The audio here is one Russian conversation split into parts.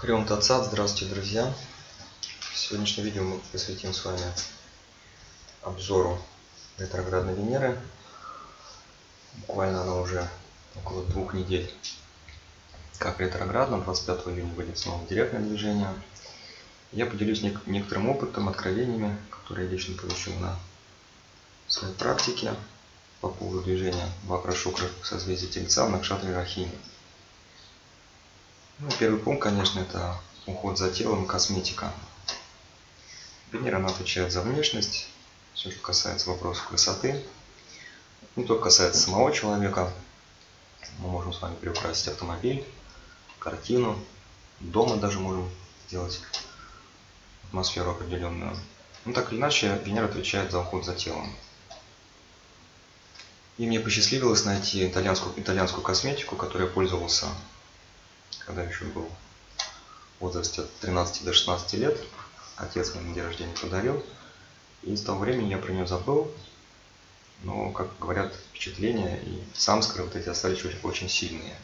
Хрем Тацат, здравствуйте, друзья! Сегодняшнее видео мы посвятим с вами обзору ретроградной Венеры. Буквально она уже около двух недель как ретроградна, 25 июня выйдет снова директное движение. Я поделюсь нек некоторым опытом, откровениями, которые я лично получил на своей практике по поводу движения Вакра Шукра в созвездии Тельца в Накшатре Рахини. Ну, первый пункт, конечно, это уход за телом косметика. Венера она отвечает за внешность, все, что касается вопросов красоты. Не только касается самого человека. Мы можем с вами приукрасить автомобиль, картину, дома даже можем сделать атмосферу определенную. Ну так или иначе, Венера отвечает за уход за телом. И мне посчастливилось найти итальянскую, итальянскую косметику, которой я пользовался когда еще был в возрасте от 13 до 16 лет. Отец мне на день рождения подарил. И с того времени я про нее забыл. Но, как говорят, впечатления и самскры вот эти остались очень, очень сильные.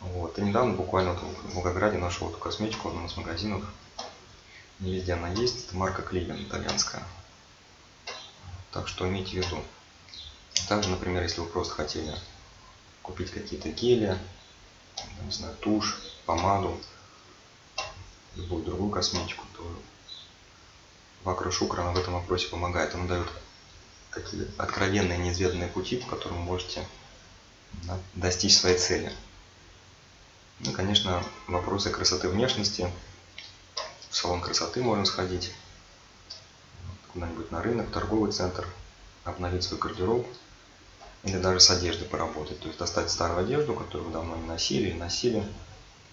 Вот. И недавно буквально вот в Волгограде нашел эту косметику в одном из магазинов. Не везде она есть. Это марка Клиен итальянская. Так что имейте в виду. Также, например, если вы просто хотели купить какие-то гели, не знаю, тушь, помаду, любую другую косметику, то Вакра Шукра она в этом вопросе помогает. Она дает такие откровенные, неизведанные пути, по которым вы можете да, достичь своей цели. Ну, конечно, вопросы красоты внешности. В салон красоты можно сходить, куда-нибудь на рынок, торговый центр, обновить свой гардероб – или даже с одеждой поработать. То есть достать старую одежду, которую вы давно не носили или носили,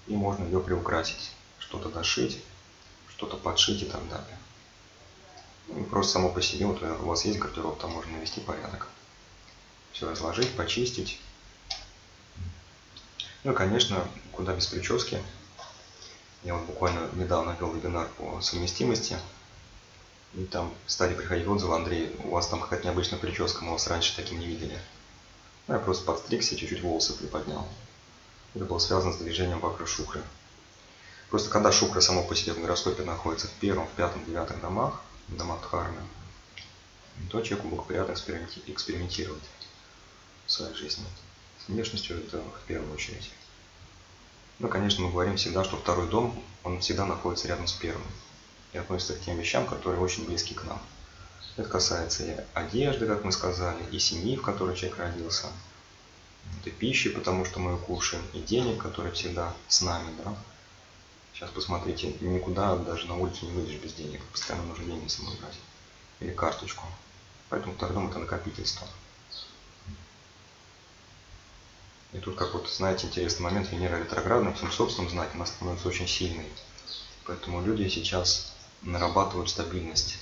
и можно ее приукрасить. Что-то дошить, что-то подшить и так далее. Ну, и просто само по себе, вот у вас есть гардероб, там можно навести порядок. Все разложить, почистить. Ну и, конечно, куда без прически. Я вот буквально недавно вел вебинар по совместимости. И там стали приходить отзывы, Андрей, у вас там какая-то необычная прическа, мы вас раньше таким не видели. Ну, я просто подстригся, чуть-чуть волосы приподнял. Это было связано с движением вакры шукры. Просто когда шукра само по себе в гороскопе находится в первом, в пятом, девятом домах, домах Дхармы, то человеку благоприятно экспериментировать в своей жизни. С внешностью это в первую очередь. Ну, конечно, мы говорим всегда, что второй дом, он всегда находится рядом с первым. И относится к тем вещам, которые очень близки к нам. Это касается и одежды, как мы сказали, и семьи, в которой человек родился, и пищи, потому что мы ее кушаем, и денег, которые всегда с нами. Да? Сейчас посмотрите, никуда даже на улицу не выйдешь без денег. Постоянно нужно деньги с собой брать. Или карточку. Поэтому второй это накопительство. И тут, как вот, знаете, интересный момент, Венера ретроградная в своем собственном знаке, она становится очень сильной. Поэтому люди сейчас нарабатывают стабильность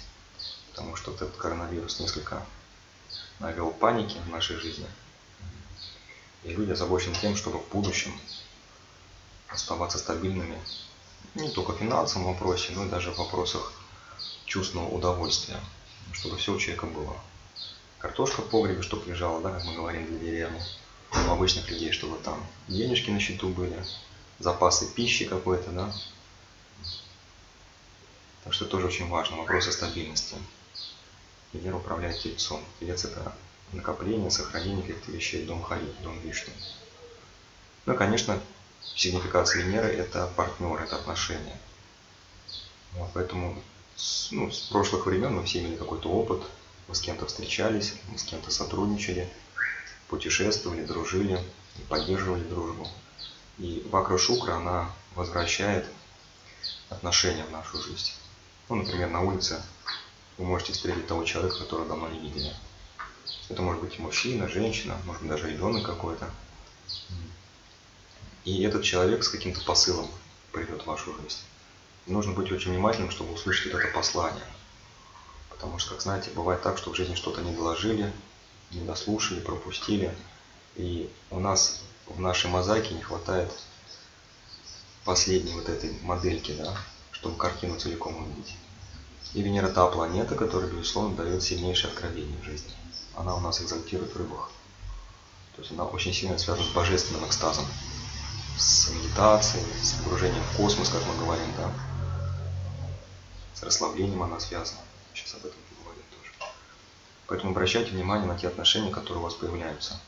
потому что вот этот коронавирус несколько навел паники в нашей жизни. И люди озабочены тем, чтобы в будущем оставаться стабильными не только в финансовом вопросе, но и даже в вопросах чувственного удовольствия, чтобы все у человека было. Картошка в погребе, чтобы лежала, да, как мы говорим для деревни. У обычных людей, чтобы там денежки на счету были, запасы пищи какой-то, да. Так что тоже очень важно, вопросы стабильности. Венера управляет Тельцом. Телец – это накопление, сохранение каких-то вещей, дом Хари, дом Вишну. Ну и, конечно, сигнификация Венеры – это партнер, это отношения. Вот, поэтому с, ну, с прошлых времен мы все имели какой-то опыт, мы с кем-то встречались, мы с кем-то сотрудничали, путешествовали, дружили, поддерживали дружбу. И Вакра Шукра, она возвращает отношения в нашу жизнь. Ну, например, на улице вы можете встретить того человека, которого давно не видели. Это может быть мужчина, женщина, может быть даже ребенок какой-то. И этот человек с каким-то посылом придет в вашу жизнь. Нужно быть очень внимательным, чтобы услышать это послание. Потому что, как знаете, бывает так, что в жизни что-то не доложили, не дослушали, пропустили. И у нас в нашей мозаике не хватает последней вот этой модельки, да, чтобы картину целиком увидеть. И Венера та планета, которая, безусловно, дает сильнейшее откровение в жизни. Она у нас экзальтирует в рыбах. То есть она очень сильно связана с божественным экстазом. с медитацией, с погружением в космос, как мы говорим, да. С расслаблением она связана. Сейчас об этом поговорим тоже. Поэтому обращайте внимание на те отношения, которые у вас появляются.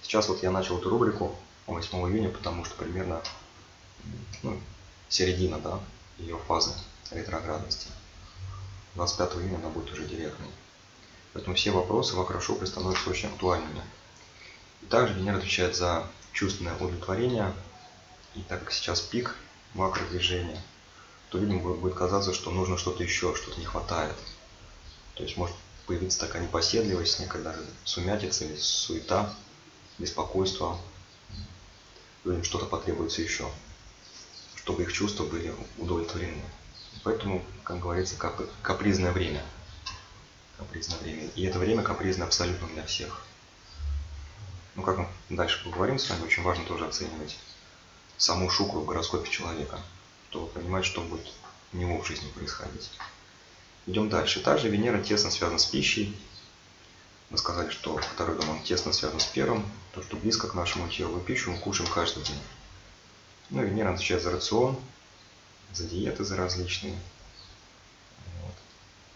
Сейчас вот я начал эту рубрику 8 июня, потому что примерно ну, середина, да, ее фазы ретроградности. 25 июня она будет уже директной. Поэтому все вопросы в акрошопе становятся очень актуальными. И также Венера отвечает за чувственное удовлетворение. И так как сейчас пик макродвижения, то людям будет казаться, что нужно что-то еще, что-то не хватает. То есть может появиться такая непоседливость, некая даже сумятица суета, беспокойство. Людям что-то потребуется еще, чтобы их чувства были удовлетворены. Поэтому, как говорится, капризное время. Капризное время. И это время капризное абсолютно для всех. Ну, как мы дальше поговорим с вами, очень важно тоже оценивать саму шукру в гороскопе человека, чтобы понимать, что будет у него в жизни происходить. Идем дальше. Также Венера тесно связана с пищей. Мы сказали, что второй дом он тесно связан с первым, то, что близко к нашему телу. И пищу мы кушаем каждый день. Ну, Венера отвечает за рацион, за диеты, за различные. Вот.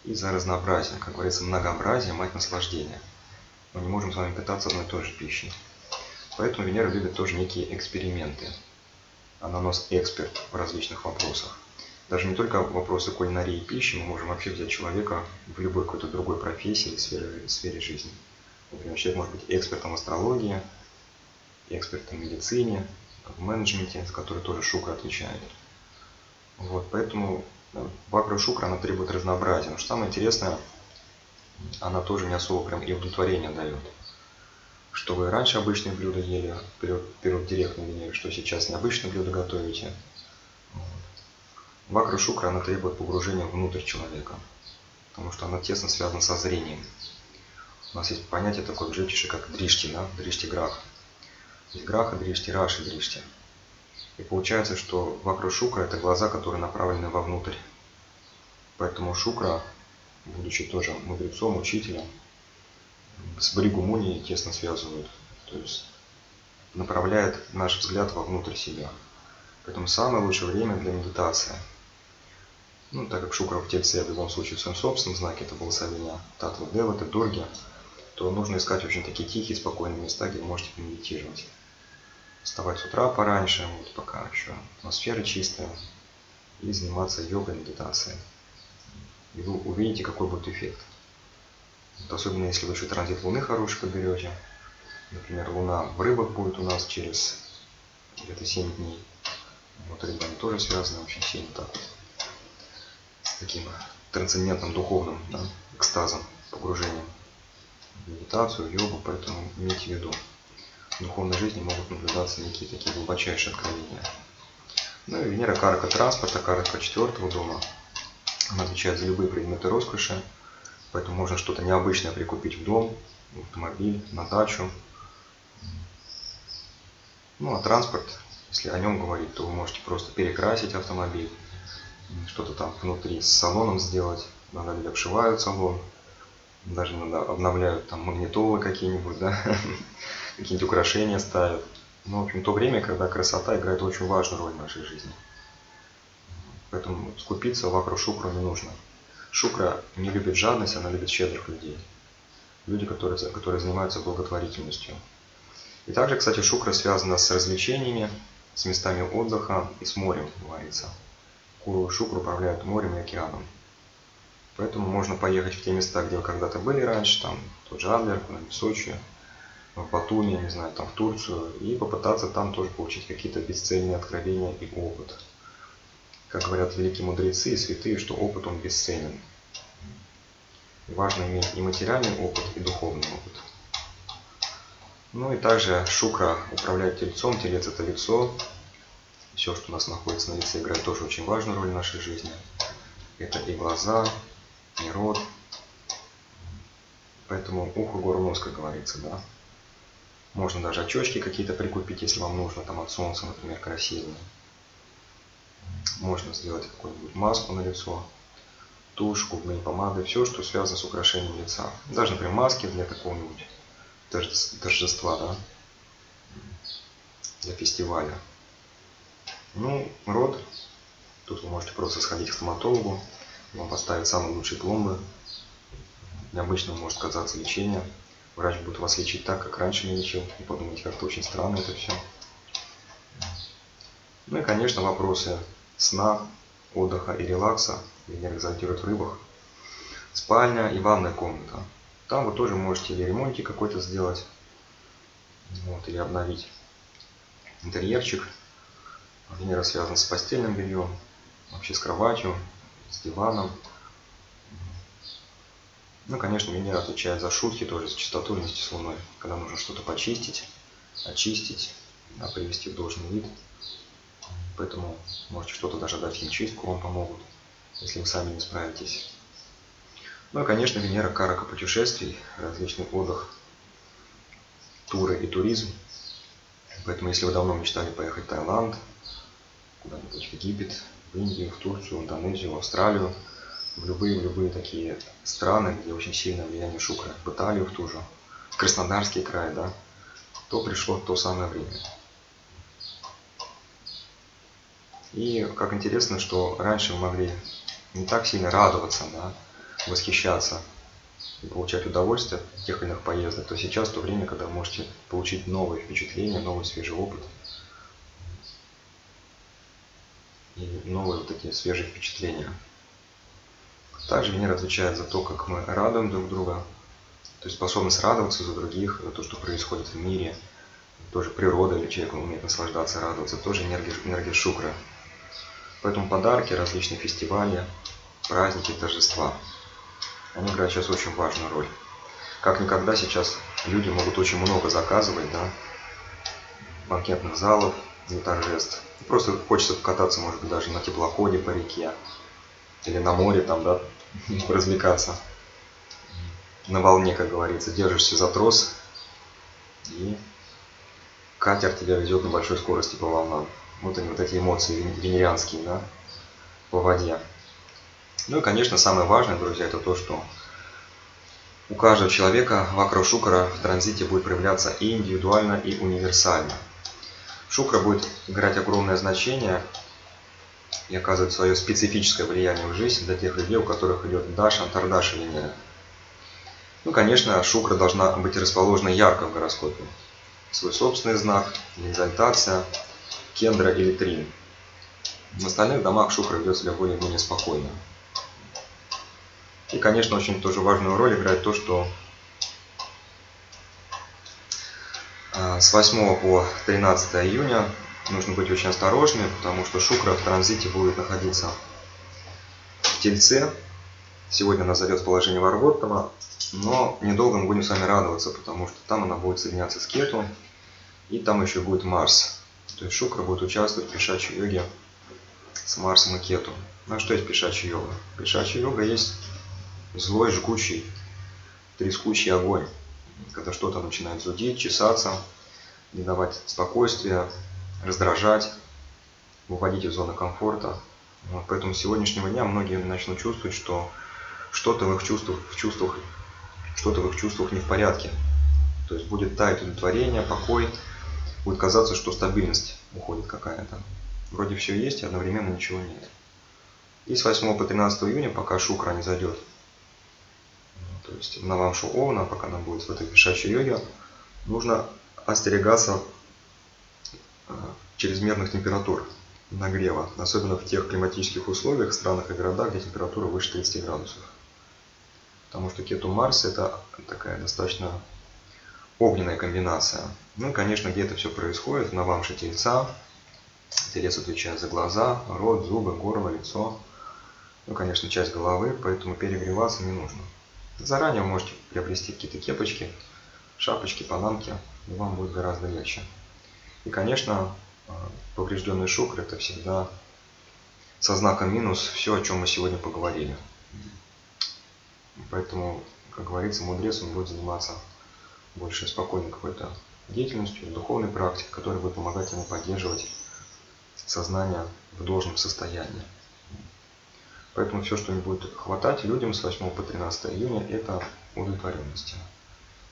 И за разнообразие. Как говорится, многообразие, мать наслаждения. Мы не можем с вами питаться одной и той же пищей. Поэтому Венера любит тоже некие эксперименты. Она у нас эксперт в различных вопросах. Даже не только вопросы кулинарии и пищи, мы можем вообще взять человека в любой какой-то другой профессии или сфере, сфере жизни. Например, человек может быть экспертом в астрологии, экспертом в медицине, в менеджменте, за который тоже Шукра отвечает. Вот, поэтому Вакра э, Шукра, она требует разнообразия. Но что самое интересное, она тоже не особо прям и удовлетворение дает. Что вы раньше обычные блюда ели, период, период директной Венеры, что сейчас необычные блюда готовите. Вакра Шукра, она требует погружения внутрь человека, потому что она тесно связана со зрением. У нас есть понятие такое в джетише, как дришти, да? дришти грах. Есть граха дришти, раши дришти. И получается, что вакра шукра это глаза, которые направлены вовнутрь. Поэтому шукра, будучи тоже мудрецом, учителем, с Бригу Муни тесно связывают. То есть направляет наш взгляд вовнутрь себя. Поэтому самое лучшее время для медитации. Ну, так как Шукра в Тельце в любом случае в своем собственном знаке, это благословение Татвы Деваты, Дурги, то нужно искать очень такие тихие, спокойные места, где вы можете помедитировать вставать с утра пораньше, вот пока еще атмосфера чистая, и заниматься йогой, медитацией. И вы увидите, какой будет эффект. Вот особенно если вы еще транзит Луны хороший подберете. Например, Луна в рыбах будет у нас через где-то 7 дней. Вот рыбы они тоже связаны очень сильно так вот. С таким трансцендентным духовным да, экстазом, погружением в медитацию, йогу, поэтому имейте в виду духовной жизни могут наблюдаться некие такие глубочайшие откровения. Ну и Венера карка транспорта, карка четвертого дома. Она отвечает за любые предметы роскоши, поэтому можно что-то необычное прикупить в дом, в автомобиль, на дачу. Ну а транспорт, если о нем говорить, то вы можете просто перекрасить автомобиль, что-то там внутри с салоном сделать. Иногда люди обшивают салон, даже иногда обновляют там магнитолы какие-нибудь, да, какие-нибудь украшения ставят. Ну, в общем, то время, когда красота играет очень важную роль в нашей жизни. Поэтому скупиться вокруг шукру не нужно. Шукра не любит жадность, она любит щедрых людей. Люди, которые, которые занимаются благотворительностью. И также, кстати, шукра связана с развлечениями, с местами отдыха и с морем, говорится. Куру шукру управляют морем и океаном. Поэтому можно поехать в те места, где вы когда-то были раньше, там тот же Адлер, Сочи, в Батуми, не знаю, там в Турцию, и попытаться там тоже получить какие-то бесцельные откровения и опыт. Как говорят великие мудрецы и святые, что опыт он бесценен. Важно иметь и материальный опыт, и духовный опыт. Ну и также шукра управляет тельцом, телец это лицо. Все, что у нас находится на лице, играет тоже очень важную роль в нашей жизни. Это и глаза, и рот. Поэтому ухо, гору, как говорится, да. Можно даже очечки какие-то прикупить, если вам нужно, там от солнца, например, красивые. Можно сделать какую-нибудь маску на лицо, тушь, губные помады, все, что связано с украшением лица. Даже, например, маски для какого-нибудь торжества, да, для фестиваля. Ну, рот. Тут вы можете просто сходить к стоматологу, вам поставят самые лучшие пломбы. Необычно может казаться лечение. Врач будет вас лечить так, как раньше не лечил. И подумайте, как-то очень странно это все. Ну и, конечно, вопросы сна, отдыха и релакса. Венера экзальтирует в рыбах. Спальня и ванная комната. Там вы тоже можете или ремонтик какой-то сделать, вот, или обновить интерьерчик. Венера связана с постельным бельем, вообще с кроватью, с диваном. Ну, конечно, Венера отвечает за шутки, тоже за чистоту вместе с Луной, когда нужно что-то почистить, очистить, да, привести в должный вид. Поэтому можете что-то даже дать химчистку, вам помогут, если вы сами не справитесь. Ну и, конечно, Венера карака путешествий, различный отдых, туры и туризм. Поэтому, если вы давно мечтали поехать в Таиланд, куда-нибудь в Египет, в Индию, в Турцию, в Индонезию, в Австралию, в любые, в любые такие страны, где очень сильное влияние шукры, в Италию в ту же, в Краснодарский край, да, то пришло то самое время. И как интересно, что раньше вы могли не так сильно радоваться, да, восхищаться и получать удовольствие от тех или иных поездок, то сейчас то время, когда вы можете получить новые впечатления, новый свежий опыт и новые вот такие свежие впечатления. Также Венера отвечает за то, как мы радуем друг друга, то есть способность радоваться за других, за то, что происходит в мире, тоже природа или человек умеет наслаждаться, радоваться, тоже энергия, энергия шукра. Поэтому подарки, различные фестивали, праздники, торжества – они играют сейчас очень важную роль. Как никогда сейчас люди могут очень много заказывать, да, банкетных залов для торжеств. Просто хочется покататься, может быть, даже на теплоходе по реке или на море там, да, развлекаться. На волне, как говорится, держишься за трос и катер тебя везет на большой скорости по волнам. Вот они, вот эти эмоции венерианские, да, по воде. Ну и, конечно, самое важное, друзья, это то, что у каждого человека вакра шукара в транзите будет проявляться и индивидуально, и универсально. Шукра будет играть огромное значение и оказывать свое специфическое влияние в жизнь для тех людей, у которых идет Даша, Антардаша Венера. Ну, конечно, шукра должна быть расположена ярко в гороскопе. Свой собственный знак, экзальтация, кендра или трин. В остальных домах шукра ведет себя более-менее спокойно. И, конечно, очень тоже важную роль играет то, что а, с 8 по 13 июня нужно быть очень осторожными, потому что Шукра в транзите будет находиться в Тельце. Сегодня она зайдет в положение Варвоттама, но недолго мы будем с вами радоваться, потому что там она будет соединяться с Кету, и там еще будет Марс. То есть Шукра будет участвовать в пешачьей йоге с Марсом и Кету. Ну а что есть пешачья йога? Пешачья йога есть злой, жгучий, трескучий огонь, когда что-то начинает зудить, чесаться, не давать спокойствия, раздражать, выводить из зоны комфорта. Вот, поэтому с сегодняшнего дня многие начнут чувствовать, что что-то в их чувствах, в чувствах, что-то в их чувствах не в порядке. То есть будет таять удовлетворение, покой, будет казаться, что стабильность уходит какая-то. Вроде все есть, одновременно ничего нет. И с 8 по 13 июня, пока шукра не зайдет то есть на вамшу Овна, пока она будет в этой пешачьей йоге, нужно остерегаться чрезмерных температур нагрева, особенно в тех климатических условиях, странах и городах, где температура выше 30 градусов. Потому что кету Марс это такая достаточно огненная комбинация. Ну и, конечно, где это все происходит, на вамше тельца. Телец отвечает за глаза, рот, зубы, горло, лицо. Ну, конечно, часть головы, поэтому перегреваться не нужно. Заранее вы можете приобрести какие-то кепочки, шапочки, панамки, и вам будет гораздо легче. И, конечно, поврежденный шукр это всегда со знаком минус все, о чем мы сегодня поговорили. Поэтому, как говорится, мудрец он будет заниматься больше спокойной какой-то деятельностью, духовной практикой, которая будет помогать ему поддерживать сознание в должном состоянии. Поэтому все, что не будет хватать людям с 8 по 13 июня, это удовлетворенности.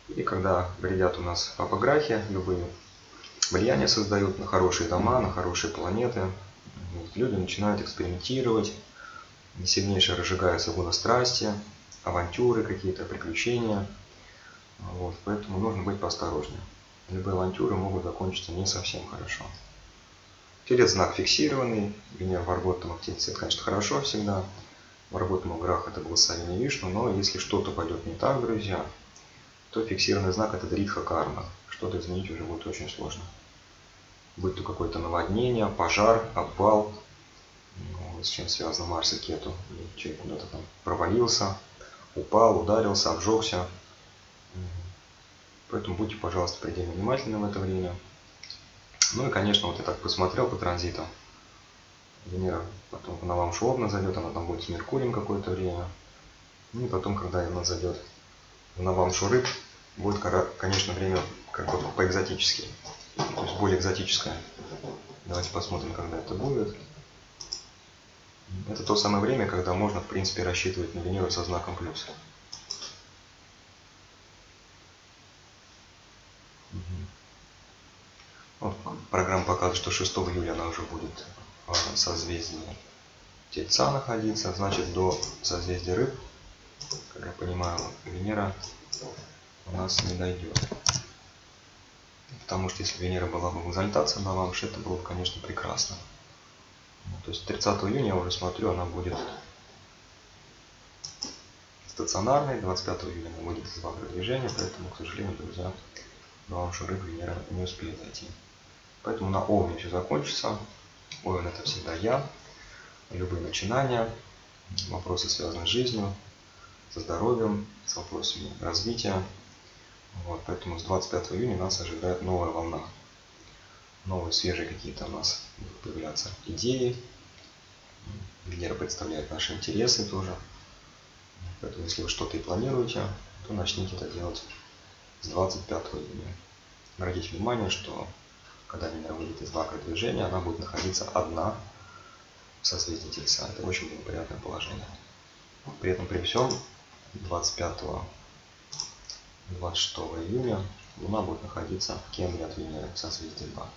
И когда вредят у нас апография, любые влияние создают на хорошие дома, на хорошие планеты. Вот. Люди начинают экспериментировать, сильнейшее разжигаются страсти, авантюры какие-то, приключения. Вот. Поэтому нужно быть поосторожнее. Любые авантюры могут закончиться не совсем хорошо. Телец знак фиксированный, Венера в арготом активности, это, конечно, хорошо всегда. В арготом грах это благословение Вишну, но если что-то пойдет не так, друзья, то фиксированный знак это дритха карма. Что-то изменить уже будет очень сложно. Будь то какое-то наводнение, пожар, обвал, ну, с чем связано Марс и Кету. Человек куда-то там провалился, упал, ударился, обжегся. Поэтому будьте, пожалуйста, предельно внимательны в это время. Ну и, конечно, вот я так посмотрел по транзитам. Венера потом на вам шовна зайдет, она там будет с Меркурием какое-то время. Ну и потом, когда она зайдет на вам шурык, будет, конечно, время как бы по-экзотически. То есть более экзотическое. Давайте посмотрим, когда это будет. Это то самое время, когда можно, в принципе, рассчитывать на Венеру со знаком плюс. Вот, программа показывает, что 6 июля она уже будет в созвездии Тельца находиться, значит до созвездия Рыб, как я понимаю, Венера у нас не дойдет. Потому что если Венера была бы в экзальтации на Ламше, это было бы, конечно, прекрасно. Ну, то есть 30 июня, я уже смотрю, она будет стационарной, 25 июня она будет из движения, поэтому, к сожалению, друзья, на Ламше Рыб Венера не успеет зайти. Поэтому на Овне все закончится. Овен это всегда я. Любые начинания, вопросы связанные с жизнью, со здоровьем, с вопросами развития. Вот, поэтому с 25 июня нас ожидает новая волна. Новые свежие какие-то у нас будут появляться идеи. Венера представляет наши интересы тоже. Поэтому если вы что-то и планируете, то начните это делать с 25 июня. Обратите внимание, что когда Венера выйдет из знака движения, она будет находиться одна в созвездии Тельца. Это очень благоприятное положение. При этом при всем 25 26 июня Луна будет находиться в Кембре от Венеры в созвездии 2.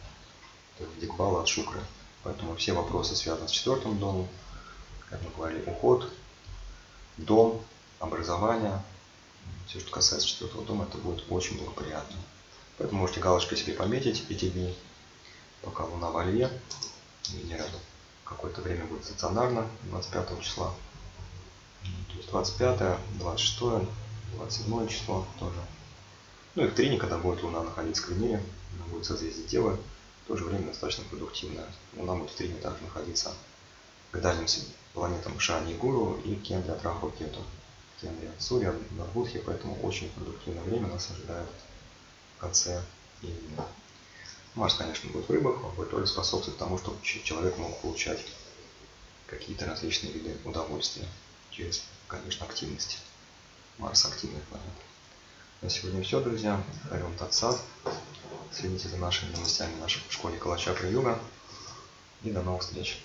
То есть Дикбала от Шукры. Поэтому все вопросы связаны с четвертым домом. Как мы говорили, уход, дом, образование. Все, что касается четвертого дома, это будет очень благоприятно. Поэтому можете галочкой себе пометить эти дни, пока Луна в Олье. Венера какое-то время будет стационарно, 25 числа. То есть 25, 26, 27 число тоже. Ну и в Трине, когда будет Луна находиться в Венере, она будет созвездие Девы, в то же время достаточно продуктивная. Луна будет в Трине также находиться к дальним планетам Шани Гуру и Кендри от Раху Кету. Кендри от Сурья, Нарбудхи, поэтому очень продуктивное время нас ожидает конце июня. Марс, конечно, будет в рыбах, он будет только способствовать тому, чтобы человек мог получать какие-то различные виды удовольствия через, конечно, активность. Марс активная планета. На сегодня все, друзья. Харем Татсад. Следите за нашими новостями в нашей школе Калачакра Юга. И до новых встреч.